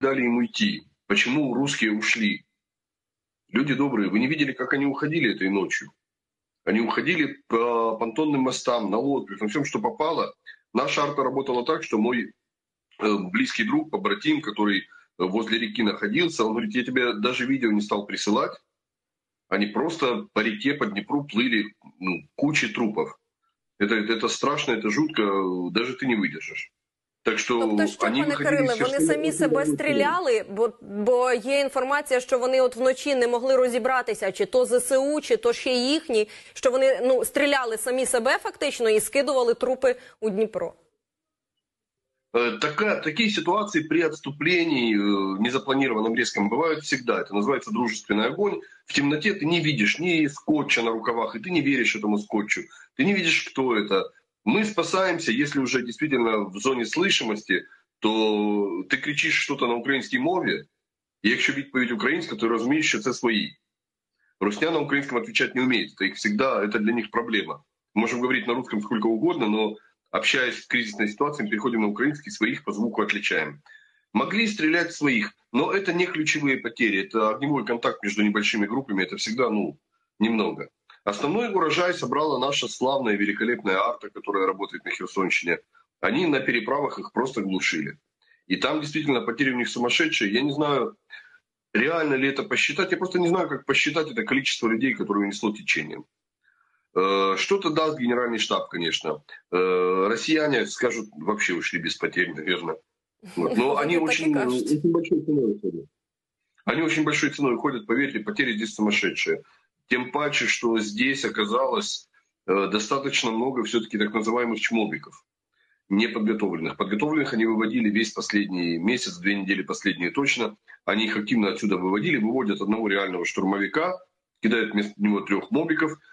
дали им уйти? Почему русские ушли? Люди добрые, вы не видели, как они уходили этой ночью? Они уходили по понтонным мостам, на лодках, на всем, что попало. Наша арта работала так, что мой э, близкий друг, побратим, который возле реки находился, он говорит, я тебе даже видео не стал присылать. Они просто по реке, по Днепру плыли ну, кучи трупов. Это, это страшно, это жутко, даже ты не выдержишь. Так що тобто, що пане Кириле, вони самі себе стріляли, бо бо є інформація, що вони от вночі не могли розібратися, чи то ЗСУ, чи то ще їхні, що вони ну стріляли самі себе фактично і скидували трупи у Дніпро. Э, Такая, такие ситуации при отступлении, э, незапланированном резком, бывают всегда. Это называется дружественный огонь. В темноте ты не видишь ни скотча на рукавах, и ты не веришь этому скотчу. Ты не видишь, кто это. Мы спасаемся, если уже действительно в зоне слышимости, то ты кричишь что-то на українській мові, і якщо відповідь українська, то розумієш, що це свої. Русня на украинском отвечать не умеет. Это их всегда, это для них проблема. Можем говорить на русском сколько угодно, но общаясь в кризисной ситуации, мы переходим на украинский, своих по звуку отличаем. Могли стрелять своих, но это не ключевые потери. Это огневой контакт между небольшими группами, это всегда, ну, немного. Основной урожай собрала наша славная, великолепная арта, которая работает на Херсонщине. Они на переправах их просто глушили. И там действительно потери у них сумасшедшие. Я не знаю, реально ли это посчитать. Я просто не знаю, как посчитать это количество людей, которые унесло течением. Э, что-то даст генеральный штаб, конечно. Э, россияне скажут, вообще ушли без потерь, наверное. Вот. Но они очень, очень большой ценой уходят. Они очень большой ценой уходят, поверьте, потери здесь сумасшедшие. Тем паче, что здесь оказалось э, достаточно много все-таки так называемых чмобиков, неподготовленных. Подготовленных они выводили весь последний месяц, две недели последние точно. Они их активно отсюда выводили, выводят одного реального штурмовика, кидают вместо него трех мобиков –